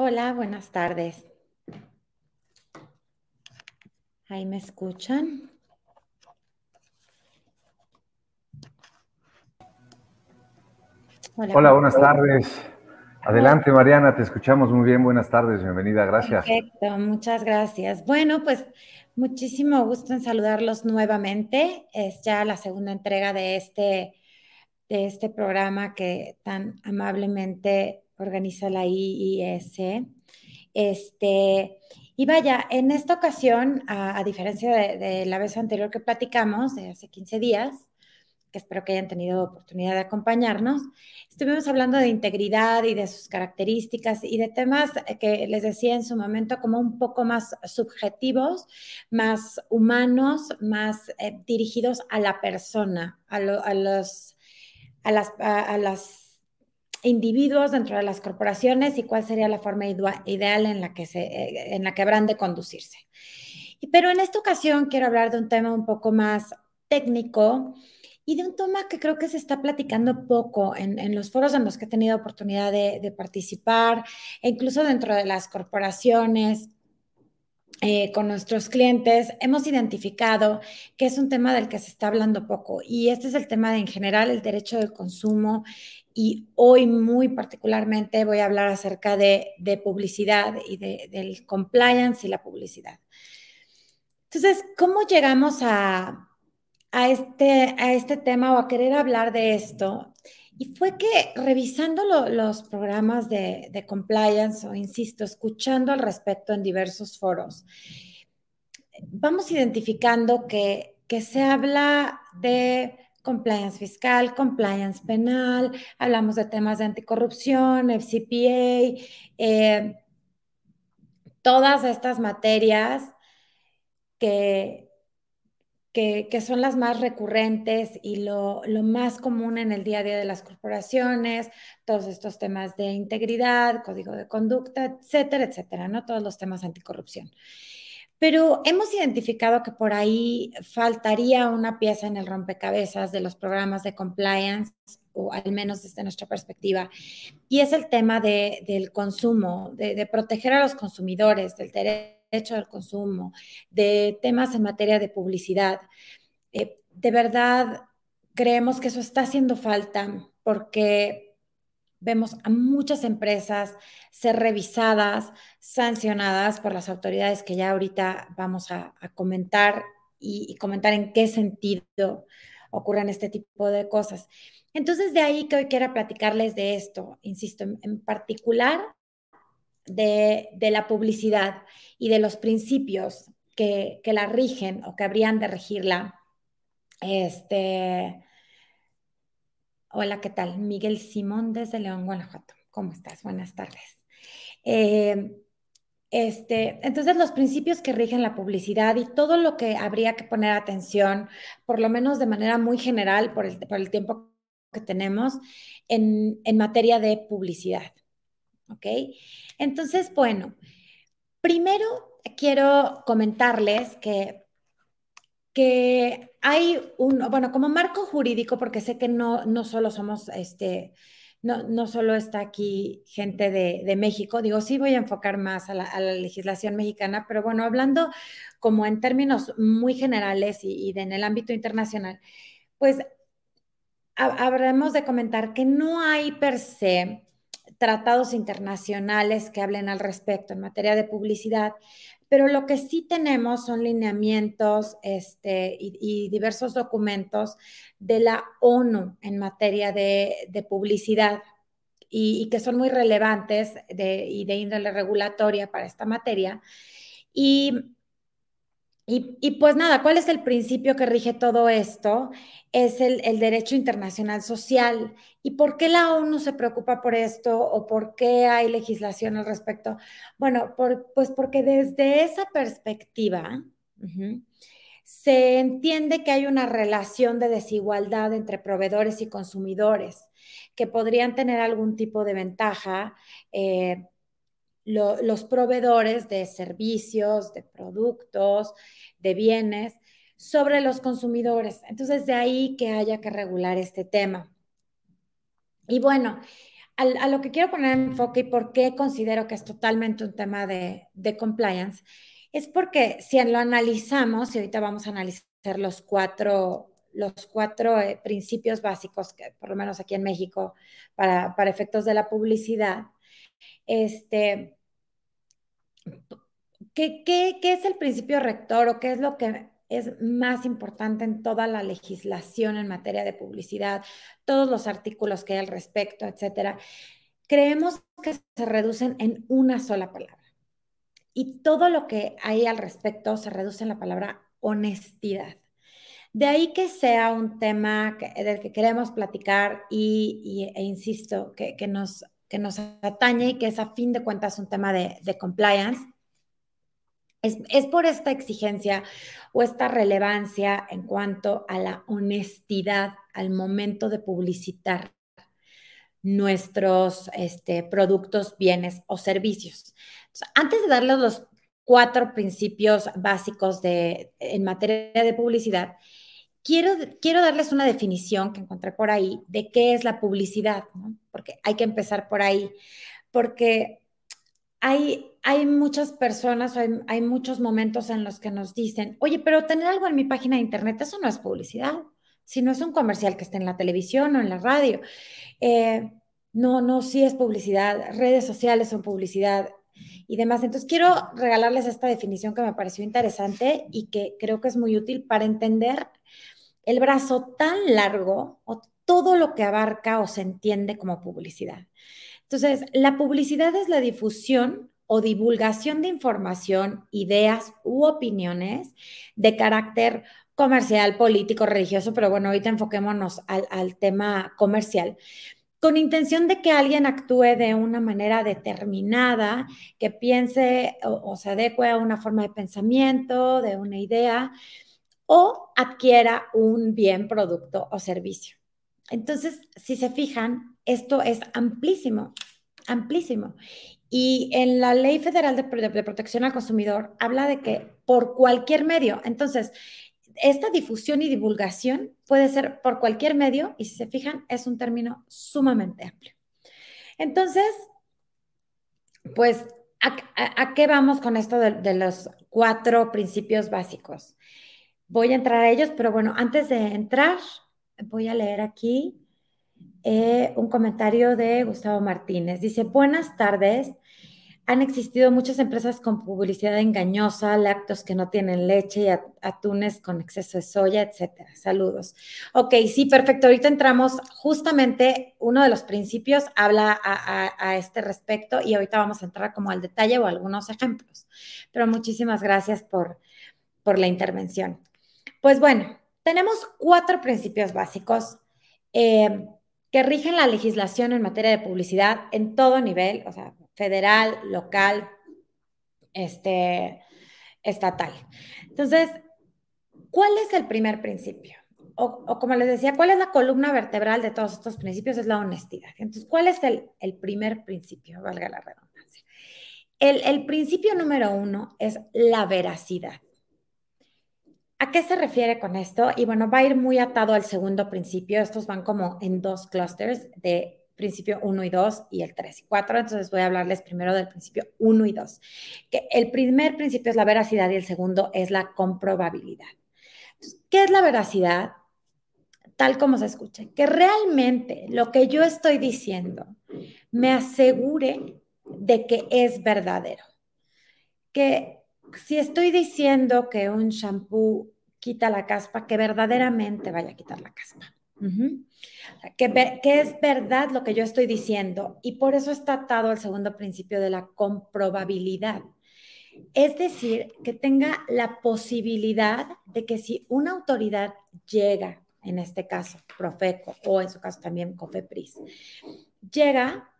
Hola, buenas tardes. ¿Ahí me escuchan? Hola, buenas tardes. Adelante, Mariana, te escuchamos muy bien. Buenas tardes, bienvenida, gracias. Perfecto, muchas gracias. Bueno, pues muchísimo gusto en saludarlos nuevamente. Es ya la segunda entrega de este, de este programa que tan amablemente organiza la IIS. Este, y vaya, en esta ocasión, a, diferencia de, la vez anterior que platicamos, de hace 15 días, que espero que hayan tenido oportunidad de acompañarnos, estuvimos hablando de integridad y de sus características y de temas que les decía en su momento como un poco más subjetivos, más humanos, más eh, dirigidos a la persona, a, a los, a las, a las individuos dentro de las corporaciones y cuál sería la forma ideal en la que, se, eh, en la que habrán de conducirse. Pero en esta ocasión quiero hablar de un tema un poco más técnico y de un tema que creo que se está platicando poco en, los foros en los que he tenido oportunidad de, participar, e incluso dentro de las corporaciones. Eh, con nuestros clientes, hemos identificado que es un tema del que se está hablando poco y este es el tema de en general el derecho del consumo y hoy muy particularmente voy a hablar acerca de, publicidad y del compliance y la publicidad. Entonces, ¿cómo llegamos a, este, a este tema o a querer hablar de esto? Y fue que revisando los programas de, compliance o, insisto, escuchando al respecto en diversos foros, vamos identificando que, que se habla de compliance fiscal, compliance penal, hablamos de temas de anticorrupción, FCPA, eh, todas estas materias que, que, son las más recurrentes y lo, lo, más común en el día a día de las corporaciones, todos estos temas de integridad, código de conducta, etcétera, etcétera, ¿no? Todos los temas anticorrupción. Pero hemos identificado que por ahí faltaría una pieza en el rompecabezas de los programas de compliance, o al menos desde nuestra perspectiva, y es el tema del consumo, de, proteger a los consumidores, del derecho al consumo, de temas en materia de publicidad. Eh, de verdad, creemos que eso está haciendo falta porque vemos a muchas empresas ser revisadas, sancionadas por las autoridades que ya ahorita vamos a, comentar y, comentar en qué sentido ocurren este tipo de cosas. Entonces, de ahí que hoy quiera platicarles de esto, insisto, en, particular de, la publicidad y de los principios que, que la rigen o que habrían de regirla. Este, Hola, ¿qué tal? Miguel Simón desde León, Guanajuato. ¿Cómo estás? Buenas tardes. Eh, este, entonces, los principios que rigen la publicidad y todo lo que habría que poner atención, por lo menos de manera muy general, por el, por el tiempo que tenemos, en, en materia de publicidad. ¿Ok? Entonces, bueno, primero quiero comentarles que que hay un, bueno, como marco jurídico, porque sé que no, no solo somos, este, no, no solo está aquí gente de, de, México, digo, sí voy a enfocar más a la, legislación mexicana, pero bueno, hablando como en términos muy generales y, y en el ámbito internacional, pues habremos de comentar que no hay per se tratados internacionales que hablen al respecto en materia de publicidad, pero lo que sí tenemos son lineamientos este, y, diversos documentos de la ONU en materia de, publicidad y, que son muy relevantes y de índole regulatoria para esta materia. Y y, pues nada, ¿cuál es el principio que rige todo esto? Es el, derecho internacional social. ¿Y por qué la ONU se preocupa por esto o por qué hay legislación al respecto? Bueno, pues porque desde esa perspectiva se entiende que hay una relación de desigualdad entre proveedores y consumidores que podrían tener algún tipo de ventaja. Eh, los proveedores de servicios, de productos, de bienes sobre los consumidores. Entonces, de ahí que haya que regular este tema. Y bueno, a, lo que quiero poner enfoque y por qué considero que es totalmente un tema de, de compliance, es porque si lo analizamos, y ahorita vamos a analizar los cuatro, los cuatro eh, principios básicos, que por lo menos aquí en México, para, para efectos de la publicidad, este, ¿qué, qué, qué es el principio rector o qué es lo que es más importante en toda la legislación en materia de publicidad, todos los artículos que hay al respecto, etcétera, creemos que se reducen en una sola palabra. Y todo lo que hay al respecto se reduce en la palabra honestidad. De ahí que sea un tema del que queremos platicar y, e insisto, que, nos, que nos atañe y que es a fin de cuentas un tema de, compliance es, por esta exigencia o esta relevancia en cuanto a la honestidad al momento de publicitar nuestros este, productos, bienes o servicios. antes de darles los cuatro principios básicos de, en materia de publicidad, quiero, quiero darles una definición que encontré por ahí de qué es la publicidad, porque hay que empezar por ahí, porque hay, hay muchas personas, hay, hay, muchos momentos en los que nos dicen, oye, pero tener algo en mi página de internet, eso no es publicidad, si no es un comercial que esté en la televisión o en la radio. Eh, no, no, sí es publicidad, redes sociales son publicidad y demás. Entonces, quiero regalarles esta definición que me pareció interesante y que creo que es muy útil para entender el brazo tan largo o todo lo que abarca o se entiende como publicidad. Entonces, la publicidad es la difusión o divulgación de información, ideas u opiniones de carácter comercial, político, religioso, pero bueno, ahorita enfoquémonos al, tema comercial, con intención de que alguien actúe de una manera determinada, que piense o, o se adecue a una forma de pensamiento, de una idea, o adquiera un bien, producto o servicio. Entonces, si se fijan, esto es amplísimo, amplísimo. Y en la Ley Federal de, Protección al Consumidor habla de que por cualquier medio, entonces, esta difusión y divulgación puede ser por cualquier medio y si se fijan, es un término sumamente amplio. Entonces, pues, ¿a, qué vamos con esto de, de, los cuatro principios básicos? Voy a entrar a ellos, pero bueno, antes de entrar, voy a leer aquí eh, un comentario de Gustavo Martínez. Dice, buenas tardes. Han existido muchas empresas con publicidad engañosa, lácteos que no tienen leche y atunes con exceso de soya, etcétera. Saludos. Ok, sí, perfecto. Ahorita entramos justamente, uno de los principios habla a, este respecto y ahorita vamos a entrar como al detalle o algunos ejemplos. Pero muchísimas gracias por, por la intervención. Pues bueno, tenemos cuatro principios básicos. Eh, que rigen la legislación en materia de publicidad en todo nivel, o sea, federal, local, este, estatal. Entonces, ¿cuál es el primer principio? O, como les decía, ¿cuál es la columna vertebral de todos estos principios? Es la honestidad. Entonces, ¿cuál es el, el primer principio? Valga la redundancia. El, el principio número uno es la veracidad. ¿A qué se refiere con esto? Y bueno, va a ir muy atado al segundo principio. Estos van como en dos clusters de principio 1 y 2 y el 3 y 4. Entonces voy a hablarles primero del principio 1 y 2. Que el primer principio es la veracidad y el segundo es la comprobabilidad. ¿Qué es la veracidad? Tal como se escucha, que realmente lo que yo estoy diciendo me asegure de que es verdadero. Que si estoy diciendo que un shampoo quita la caspa, que verdaderamente vaya a quitar la caspa. que, que, es verdad lo que yo estoy diciendo y por eso está atado al segundo principio de la comprobabilidad. Es decir, que tenga la posibilidad de que si una autoridad llega, en este caso Profeco o en su caso también Cofepris, llega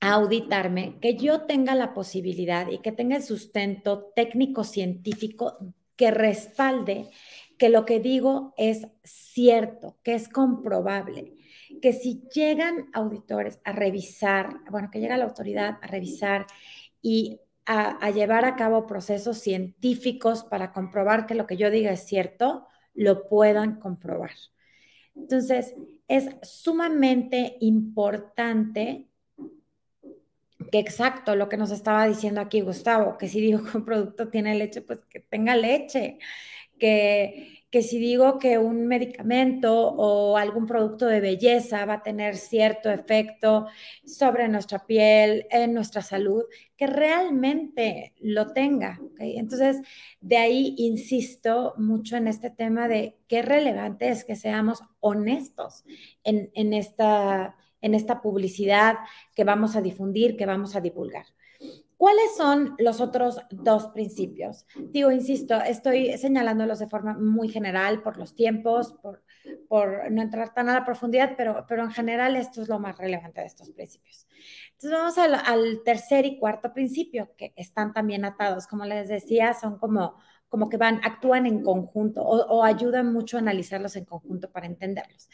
auditarme, que yo tenga la posibilidad y que tenga el sustento técnico científico que respalde que lo que digo es cierto, que es comprobable, que si llegan auditores a revisar, bueno, que llega la autoridad a revisar y a, a, llevar a cabo procesos científicos para comprobar que lo que yo diga es cierto, lo puedan comprobar. Entonces, es sumamente importante que exacto lo que nos estaba diciendo aquí Gustavo, que si digo que un producto tiene leche, pues que tenga leche, que, que si digo que un medicamento o algún producto de belleza va a tener cierto efecto sobre nuestra piel, en nuestra salud, que realmente lo tenga. Entonces, de ahí insisto mucho en este tema de qué relevante es que seamos honestos en, en, esta, en esta publicidad que vamos a difundir, que vamos a divulgar. ¿Cuáles son los otros dos principios? Digo, insisto, estoy señalándolos de forma muy general por los tiempos, por, no entrar tan a la profundidad, pero, pero en general esto es lo más relevante de estos principios. Entonces vamos al, al tercer y cuarto principio, que están también atados. Como les decía, son como, como que van, actúan en conjunto o, ayudan mucho a analizarlos en conjunto para entenderlos.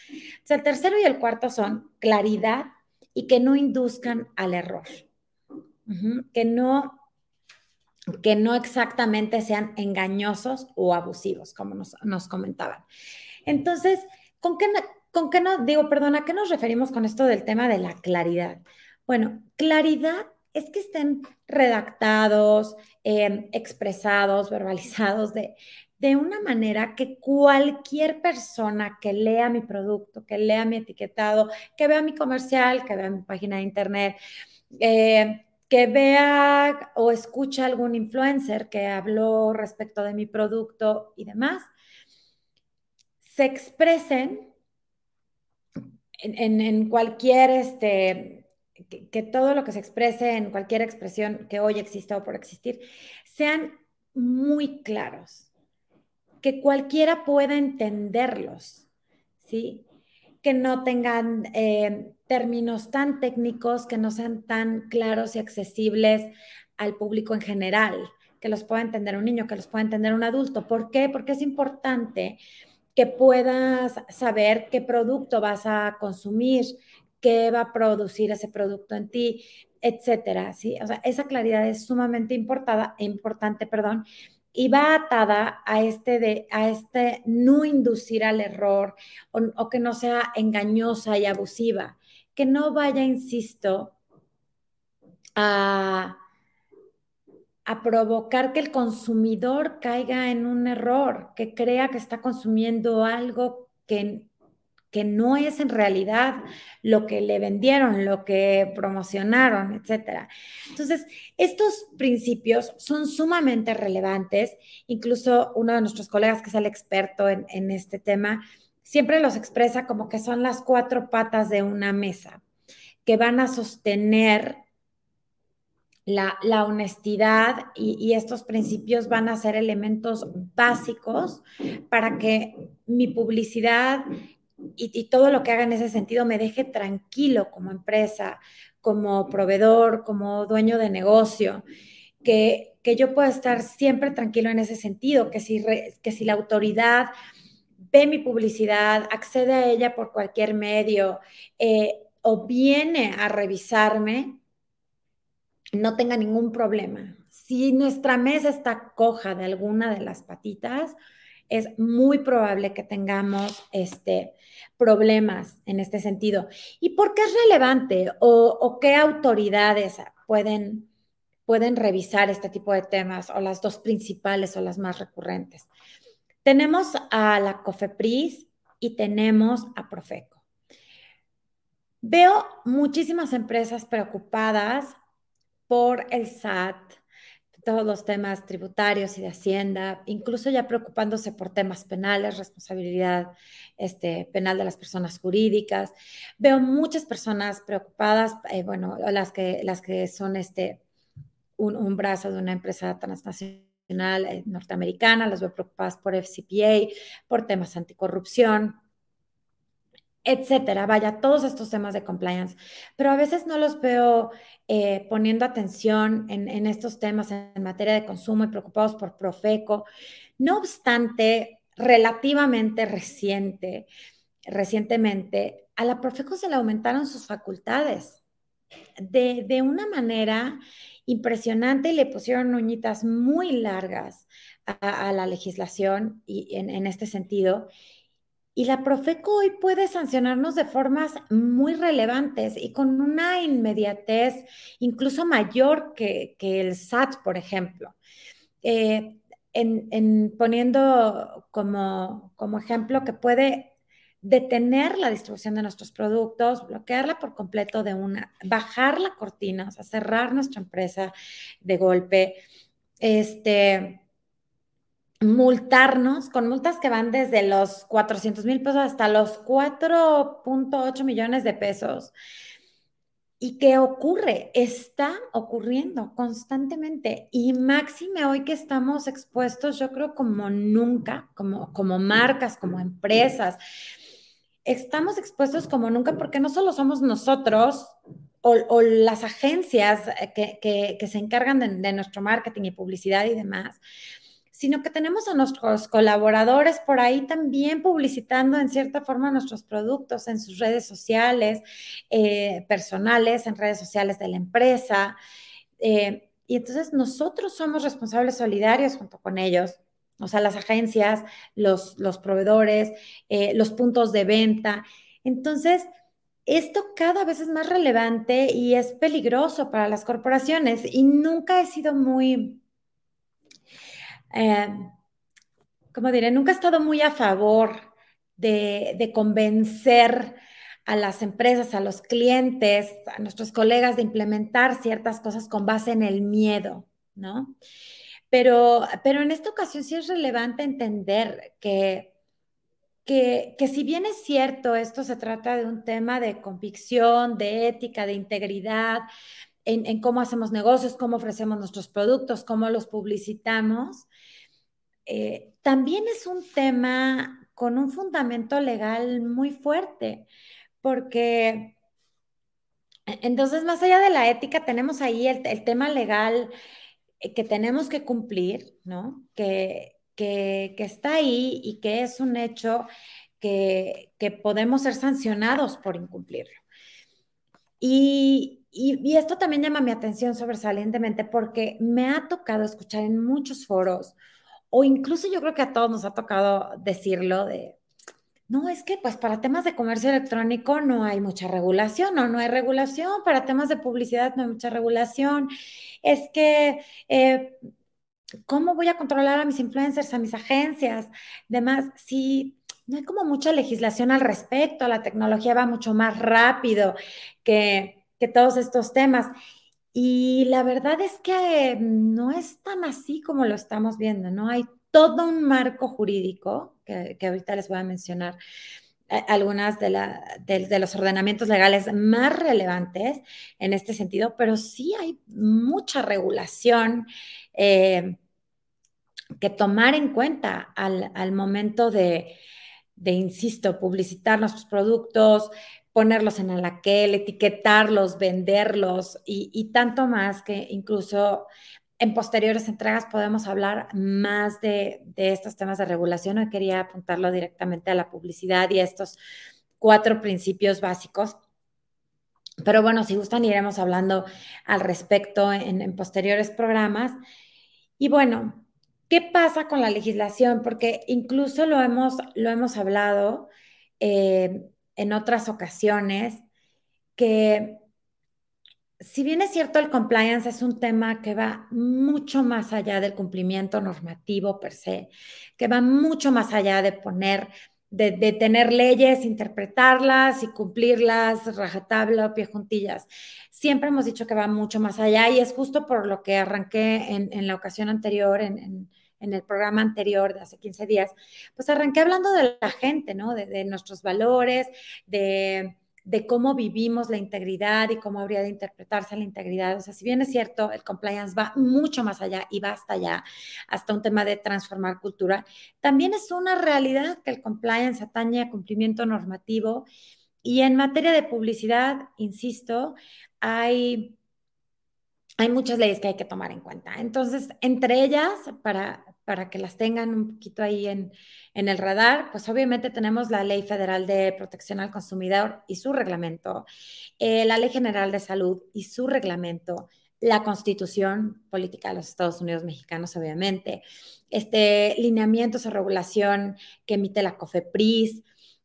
El tercero y el cuarto son claridad y que no induzcan al error que no que no exactamente sean engañosos o abusivos, como nos, comentaban. Entonces, ¿con qué, ¿con qué digo, perdona, ¿a qué nos referimos con esto del tema de la claridad? Bueno, claridad es que estén redactados, em, expresados, verbalizados de, de una manera que cualquier persona que lea mi producto, que lea mi etiquetado, que vea mi comercial, que vea mi página de internet, eh, que vea o escuche algún influencer que habló respecto de mi producto y demás, se expresen en, cualquier, este, que, todo lo que se exprese en cualquier expresión que hoy exista o por existir, sean muy claros, que cualquiera pueda entenderlos, ¿sí? que no tengan eh, términos tan técnicos, que no sean tan claros y accesibles al público en general, que los pueda entender un niño, que los pueda entender un adulto. ¿Por qué? Porque es importante que puedas saber qué producto vas a consumir, qué va a producir ese producto en ti, etcétera, ¿sí? O sea, esa claridad es sumamente importada, importante, perdón, y va atada a este, de, a este no inducir al error o, que no sea engañosa y abusiva, que no vaya, insisto, a, a provocar que el consumidor caiga en un error, que crea que está consumiendo algo que que no es en realidad lo que le vendieron, lo que promocionaron, etcétera. Entonces, estos principios son sumamente relevantes. Incluso uno de nuestros colegas, que es el experto en, este tema, siempre los expresa como que son las cuatro patas de una mesa que van a sostener la, la, honestidad y, estos principios van a ser elementos básicos para que mi publicidad y, todo lo que haga en ese sentido me deje tranquilo como empresa, como proveedor, como dueño de negocio, que, que yo pueda estar siempre tranquilo en ese sentido, que si, que si la autoridad ve mi publicidad, accede a ella por cualquier medio eh, o viene a revisarme, no tenga ningún problema. Si nuestra mesa está coja de alguna de las patitas, es muy probable que tengamos este, problemas en este sentido. ¿Y por qué es relevante o, qué autoridades pueden, pueden revisar este tipo de temas o las dos principales o las más recurrentes? Tenemos a la COFEPRIS y tenemos a Profeco. Veo muchísimas empresas preocupadas por el SAT, todos los temas tributarios y de Hacienda, incluso ya preocupándose por temas penales, responsabilidad este, penal de las personas jurídicas. Veo muchas personas preocupadas, eh, bueno, las que, las que son este, un, un brazo de una empresa transnacional eh, norteamericana, las veo preocupadas por FCPA, por temas anticorrupción, etcétera, vaya, todos estos temas de compliance, pero a veces no los veo eh, poniendo atención en, estos temas en materia de consumo y preocupados por Profeco. No obstante, relativamente reciente, recientemente, a la Profeco se le aumentaron sus facultades. De, de una manera impresionante y le pusieron uñitas muy largas a, a la legislación y en, en este sentido Y la Profeco hoy puede sancionarnos de formas muy relevantes y con una inmediatez incluso mayor que, el SAT, por ejemplo. Eh, en, poniendo como, como ejemplo que puede detener la distribución de nuestros productos, bloquearla por completo de una, bajar la cortina, o sea, cerrar nuestra empresa de golpe, este, multarnos con multas que van desde los 400 mil pesos hasta los 4.8 millones de pesos. ¿Y qué ocurre? Está ocurriendo constantemente. Y máxime hoy que estamos expuestos, yo creo como nunca, como, como marcas, como empresas, estamos expuestos como nunca porque no solo somos nosotros o, las agencias que, se encargan de nuestro marketing y publicidad y demás, sino que tenemos a nuestros colaboradores por ahí también publicitando en cierta forma nuestros productos en sus redes sociales, eh, personales, en redes sociales de la empresa. Eh, y entonces nosotros somos responsables solidarios junto con ellos, o sea, las agencias, los, los proveedores, eh, los puntos de venta. Entonces, esto cada vez es más relevante y es peligroso para las corporaciones y nunca he sido muy eh, como diré, nunca he estado muy a favor de, convencer a las empresas, a los clientes, a nuestros colegas de implementar ciertas cosas con base en el miedo, ¿no? Pero, pero en esta ocasión sí es relevante entender que, que, si bien es cierto, esto se trata de un tema de convicción, de ética, de integridad, en cómo hacemos negocios, cómo ofrecemos nuestros productos, cómo los publicitamos, eh, también es un tema con un fundamento legal muy fuerte, porque entonces más allá de la ética tenemos ahí el, tema legal eh, que tenemos que cumplir, ¿no? Que, que, está ahí y que es un hecho que, que podemos ser sancionados por incumplirlo. Y, y, esto también llama mi atención sobresalientemente porque me ha tocado escuchar en muchos foros o incluso yo creo que a todos nos ha tocado decirlo de, no, es que pues para temas de comercio electrónico no hay mucha regulación, no, hay regulación, para temas de publicidad no hay mucha regulación, es que, eh, ¿cómo voy a controlar a mis influencers, a mis agencias? Demás, si no hay como mucha legislación al respecto, la tecnología va mucho más rápido que, que todos estos temas. Y la verdad es que no es tan así como lo estamos viendo, ¿no? Hay todo un marco jurídico, que, ahorita les voy a mencionar eh, algunas de, los ordenamientos legales más relevantes en este sentido, pero sí hay mucha regulación eh, que tomar en cuenta al, momento de, de, insisto, publicitar nuestros productos, ponerlos en el aquel, etiquetarlos, venderlos y, tanto más que incluso en posteriores entregas podemos hablar más de, estos temas de regulación. Hoy quería apuntarlo directamente a la publicidad y a estos cuatro principios básicos. Pero bueno, si gustan, iremos hablando al respecto en, posteriores programas. Y bueno, ¿qué pasa con la legislación? Porque incluso lo hemos, lo hemos hablado. Eh, en otras ocasiones que si bien es cierto, el compliance es un tema que va mucho más allá del cumplimiento normativo per se, que va mucho más allá de poner, de, tener leyes, interpretarlas y cumplirlas, rajatabla o pie juntillas. Siempre hemos dicho que va mucho más allá y es justo por lo que arranqué en, la ocasión anterior, en en el programa anterior de hace 15 días, pues arranqué hablando de la gente, ¿no? De, nuestros valores, de, cómo vivimos la integridad y cómo habría de interpretarse la integridad. O sea, si bien es cierto, el compliance va mucho más allá y va hasta allá, hasta un tema de transformar cultura, también es una realidad que el compliance atañe a cumplimiento normativo. Y en materia de publicidad, insisto, hay hay muchas leyes que hay que tomar en cuenta. Entonces, entre ellas, para, para que las tengan un poquito ahí en, el radar, pues obviamente tenemos la Ley Federal de Protección al Consumidor y su reglamento, eh, la Ley General de Salud y su reglamento, la Constitución Política de los Estados Unidos Mexicanos, obviamente, este, lineamientos o regulación que emite la COFEPRIS,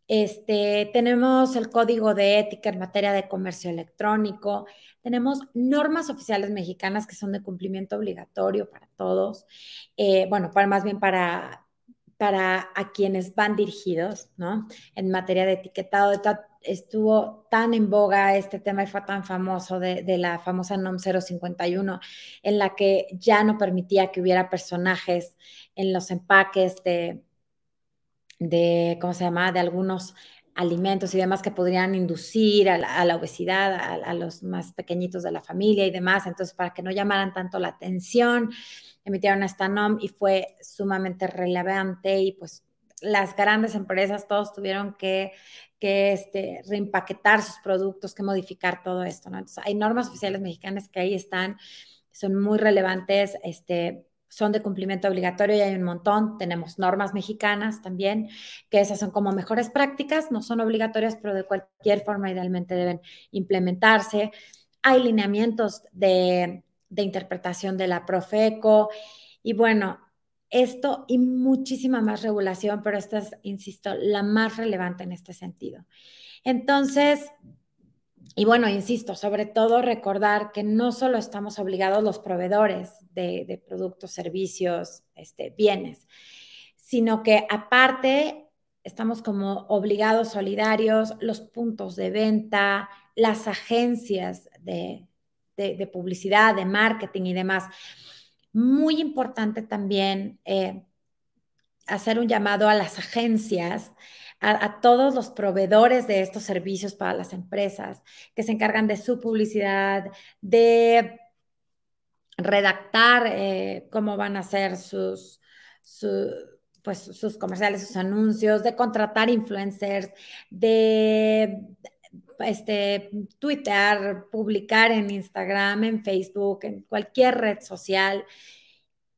Este, tenemos el código de ética en materia de comercio electrónico, tenemos normas oficiales mexicanas que son de cumplimiento obligatorio para todos, eh, bueno, más bien para, para a quienes van dirigidos, ¿no? En materia de etiquetado, estuvo tan en boga este tema y fue tan famoso de, la famosa NOM 051, en la que ya no permitía que hubiera personajes en los empaques de, de ¿cómo se llama?, de algunos alimentos y demás que podrían inducir a la, obesidad a, los más pequeñitos de la familia y demás. Entonces, para que no llamaran tanto la atención, emitieron esta NOM y fue sumamente relevante y pues las grandes empresas todos tuvieron que, que este, reempaquetar sus productos, que modificar todo esto, ¿no? Hay normas oficiales mexicanas que ahí están, son muy relevantes, este, son de cumplimiento obligatorio y hay un montón. Tenemos normas mexicanas también, que esas son como mejores prácticas, no son obligatorias, pero de cualquier forma idealmente deben implementarse. Hay lineamientos de, de interpretación de la Profeco y bueno, esto y muchísima más regulación, pero esta es, insisto, la más relevante en este sentido. Entonces, y bueno, insisto, sobre todo recordar que no solo estamos obligados los proveedores de, productos, servicios, este, bienes, sino que aparte estamos como obligados solidarios, los puntos de venta, las agencias de, publicidad, de marketing y demás. Muy importante también eh, hacer un llamado a las agencias a, todos los proveedores de estos servicios para las empresas que se encargan de su publicidad, de redactar eh, cómo van a ser sus, pues, sus comerciales, sus anuncios, de contratar influencers, de este, Twitter, publicar en Instagram, en Facebook, en cualquier red social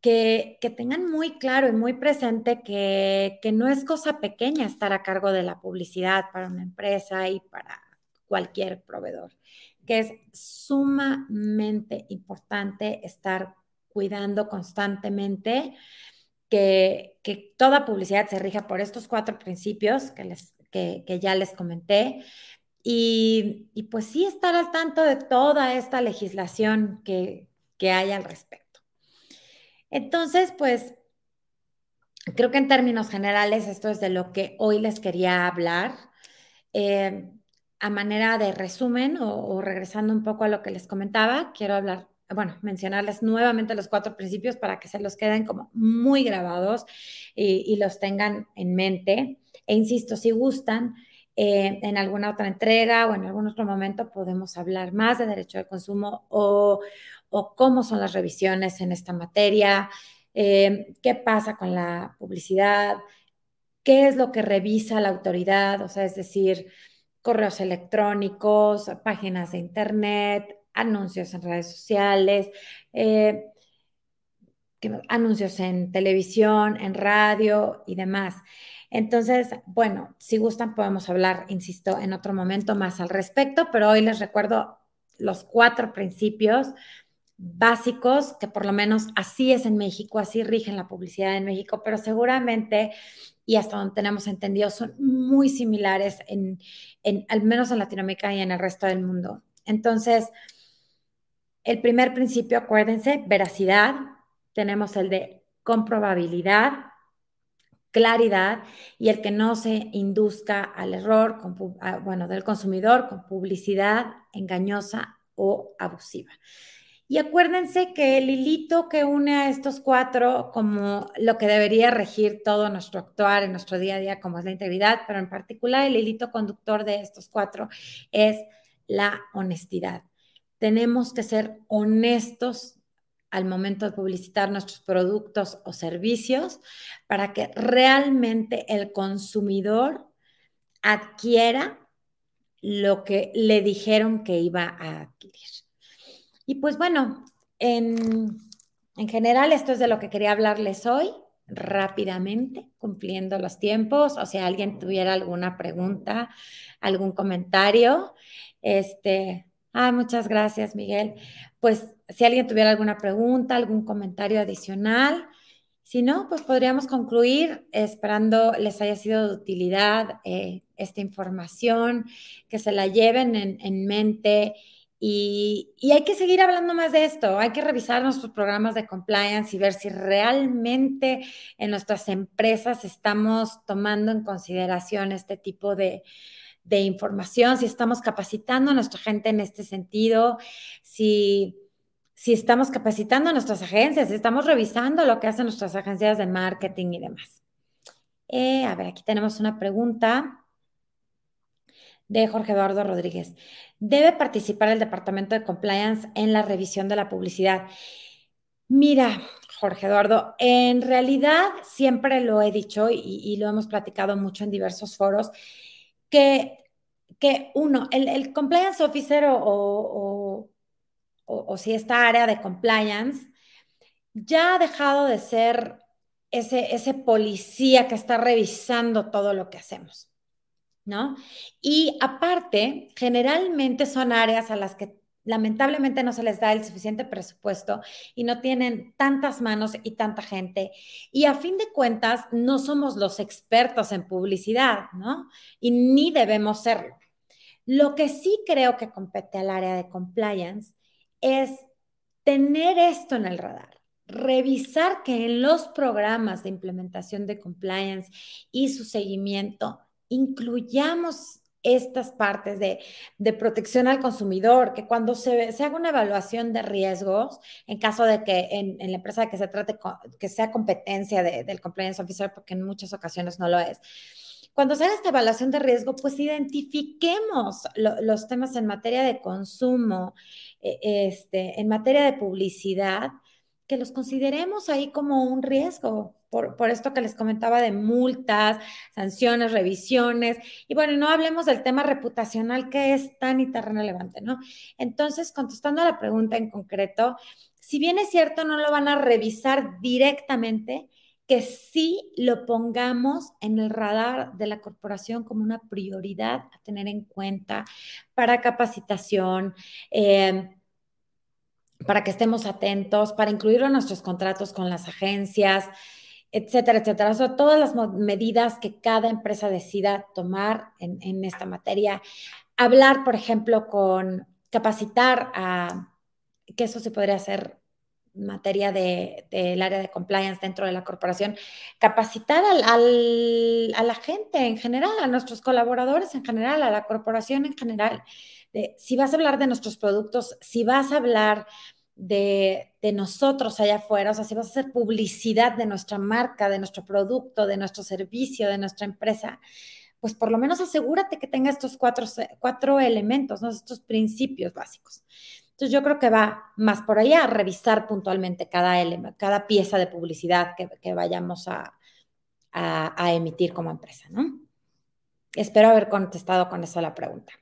que, tengan muy claro y muy presente que, no es cosa pequeña estar a cargo de la publicidad para una empresa y para cualquier proveedor, que es sumamente importante estar cuidando constantemente que, toda publicidad se rija por estos cuatro principios que, les, que, ya les comenté. Y, pues sí, estar al tanto de toda esta legislación que, que hay al respecto. Entonces, pues, creo que en términos generales esto es de lo que hoy les quería hablar. Eh, a manera de resumen o, regresando un poco a lo que les comentaba, quiero hablar, bueno, mencionarles nuevamente los cuatro principios para que se los queden como muy grabados y, los tengan en mente. E insisto, si gustan, eh, en alguna otra entrega o en algún otro momento podemos hablar más de derecho de consumo o, o cómo son las revisiones en esta materia, eh, qué pasa con la publicidad, qué es lo que revisa la autoridad, o sea, es decir, correos electrónicos, páginas de internet, anuncios en redes sociales, eh, anuncios en televisión, en radio y demás. Entonces, bueno, si gustan podemos hablar, insisto, en otro momento más al respecto, pero hoy les recuerdo los cuatro principios básicos, que por lo menos así es en México, así rigen la publicidad en México, pero seguramente, y hasta donde tenemos entendido, son muy similares en, al menos en Latinoamérica y en el resto del mundo. Entonces, el primer principio, acuérdense, veracidad, tenemos el de comprobabilidad, claridad y el que no se induzca al error, bueno, del consumidor con publicidad engañosa o abusiva. Y acuérdense que el hilito que une a estos cuatro como lo que debería regir todo nuestro actuar en nuestro día a día, como es la integridad, pero en particular el hilito conductor de estos cuatro es la honestidad. Tenemos que ser honestos al momento de publicitar nuestros productos o servicios para que realmente el consumidor adquiera lo que le dijeron que iba a adquirir. Y pues bueno, en, general esto es de lo que quería hablarles hoy rápidamente, cumpliendo los tiempos, o si alguien tuviera alguna pregunta, algún comentario, este, ah, muchas gracias, Miguel. Pues si alguien tuviera alguna pregunta, algún comentario adicional, Si no, pues podríamos concluir esperando les haya sido de utilidad eh, esta información, que se la lleven en, mente y, y, hay que seguir hablando más de esto. Hay que revisar nuestros programas de compliance y ver si realmente en nuestras empresas estamos tomando en consideración este tipo de, de información, si estamos capacitando a nuestra gente en este sentido, si, si estamos capacitando a nuestras agencias, si estamos revisando lo que hacen nuestras agencias de marketing y demás. Eh, a ver, aquí tenemos una pregunta de Jorge Eduardo Rodríguez. ¿Debe participar el Departamento de Compliance en la revisión de la publicidad? Mira, Jorge Eduardo, en realidad siempre lo he dicho y, lo hemos platicado mucho en diversos foros que, que uno, el, compliance officer o, o, si esta área de compliance ya ha dejado de ser ese, ese policía que está revisando todo lo que hacemos, ¿no? Y aparte, generalmente son áreas a las que lamentablemente no se les da el suficiente presupuesto y no tienen tantas manos y tanta gente. Y a fin de cuentas, no somos los expertos en publicidad, ¿no? Y ni debemos serlo. Lo que sí creo que compete al área de compliance es tener esto en el radar, revisar que en los programas de implementación de compliance y su seguimiento incluyamos estas partes de, protección al consumidor, que cuando se, haga una evaluación de riesgos, en caso de que en, la empresa que se trate, que sea competencia del compliance officer, porque en muchas ocasiones no lo es, cuando se haga esta evaluación de riesgo, pues identifiquemos los temas en materia de consumo, e, este, en materia de publicidad, que los consideremos ahí como un riesgo, por, por, esto que les comentaba de multas, sanciones, revisiones, y bueno, no hablemos del tema reputacional que es tan y tan relevante, ¿no? Entonces, contestando a la pregunta en concreto, si bien es cierto, no lo van a revisar directamente, que sí lo pongamos en el radar de la corporación como una prioridad a tener en cuenta para capacitación. Eh, para que estemos atentos, para incluirlo en nuestros contratos con las agencias, etcétera, etcétera. Sea, todas las medidas que cada empresa decida tomar en, esta materia. Hablar, por ejemplo, con capacitar a, que eso se podría hacer en materia del área de compliance dentro de la corporación, capacitar al, a la gente en general, a nuestros colaboradores en general, a la corporación en general, si vas a hablar de nuestros productos, si vas a hablar de, nosotros allá afuera, o sea, si vas a hacer publicidad de nuestra marca, de nuestro producto, de nuestro servicio, de nuestra empresa, pues por lo menos asegúrate que tenga estos cuatro, cuatro elementos, ¿no? estos principios básicos. Entonces yo creo que va más por allá, a revisar puntualmente cada, cada pieza de publicidad que, vayamos a, a, emitir como empresa, ¿no? Espero haber contestado con eso la pregunta.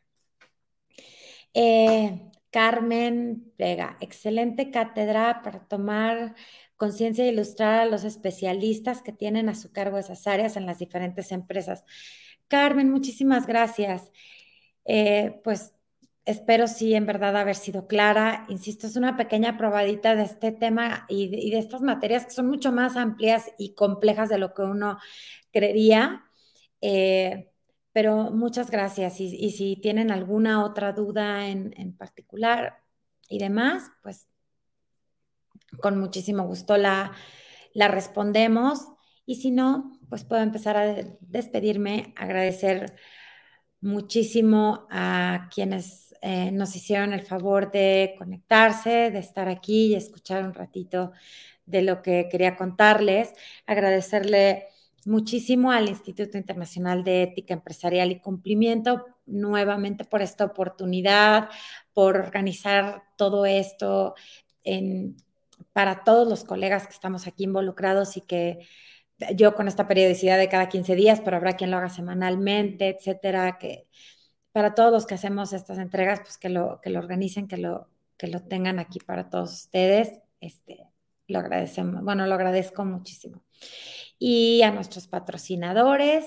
Eh, Carmen Vega, excelente cátedra para tomar conciencia e ilustrar a los especialistas que tienen a su cargo esas áreas en las diferentes empresas. Carmen, muchísimas gracias. Eh, pues espero sí en verdad haber sido clara. Insisto, es una pequeña probadita de este tema y de estas materias que son mucho más amplias y complejas de lo que uno creería. Eh, pero muchas gracias. Y, si tienen alguna otra duda en, particular y demás, pues con muchísimo gusto la, la respondemos. Y si no, pues puedo empezar a despedirme, agradecer muchísimo a quienes eh, nos hicieron el favor de conectarse, de estar aquí y escuchar un ratito de lo que quería contarles. Agradecerle muchísimo al Instituto Internacional de Ética Empresarial y Cumplimiento nuevamente por esta oportunidad, por organizar todo esto para todos los colegas que estamos aquí involucrados y que yo con esta periodicidad de cada 15 días, pero habrá quien lo haga semanalmente, etcétera, que para todos los que hacemos estas entregas, pues que lo, que lo organicen, que lo, que lo tengan aquí para todos ustedes, este, lo agradecemos, bueno, lo agradezco muchísimo y a nuestros patrocinadores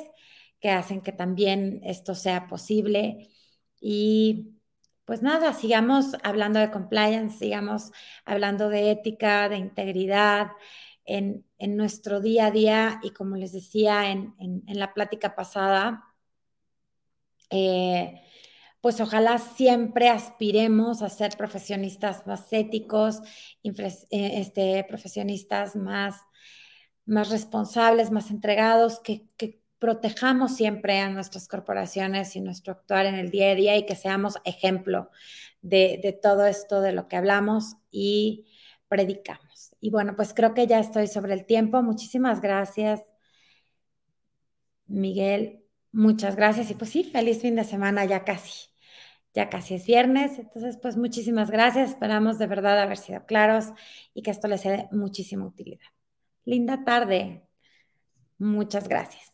que hacen que también esto sea posible. Y pues nada, sigamos hablando de compliance, sigamos hablando de ética, de integridad, en, nuestro día a día y como les decía en, la plática pasada, eh, pues ojalá siempre aspiremos a ser profesionistas más éticos, eh, este, profesionistas más, más responsables, más entregados, que, protejamos siempre a nuestras corporaciones y nuestro actuar en el día a día y que seamos ejemplo de, de todo esto de lo que hablamos y predicamos. Y bueno, pues creo que ya estoy sobre el tiempo. Muchísimas gracias, Miguel. Muchas gracias. Y pues sí, feliz fin de semana ya casi. Ya casi es viernes. Entonces, pues muchísimas gracias. Esperamos de verdad haber sido claros y que esto les sea de muchísima utilidad. Linda tarde. Muchas gracias.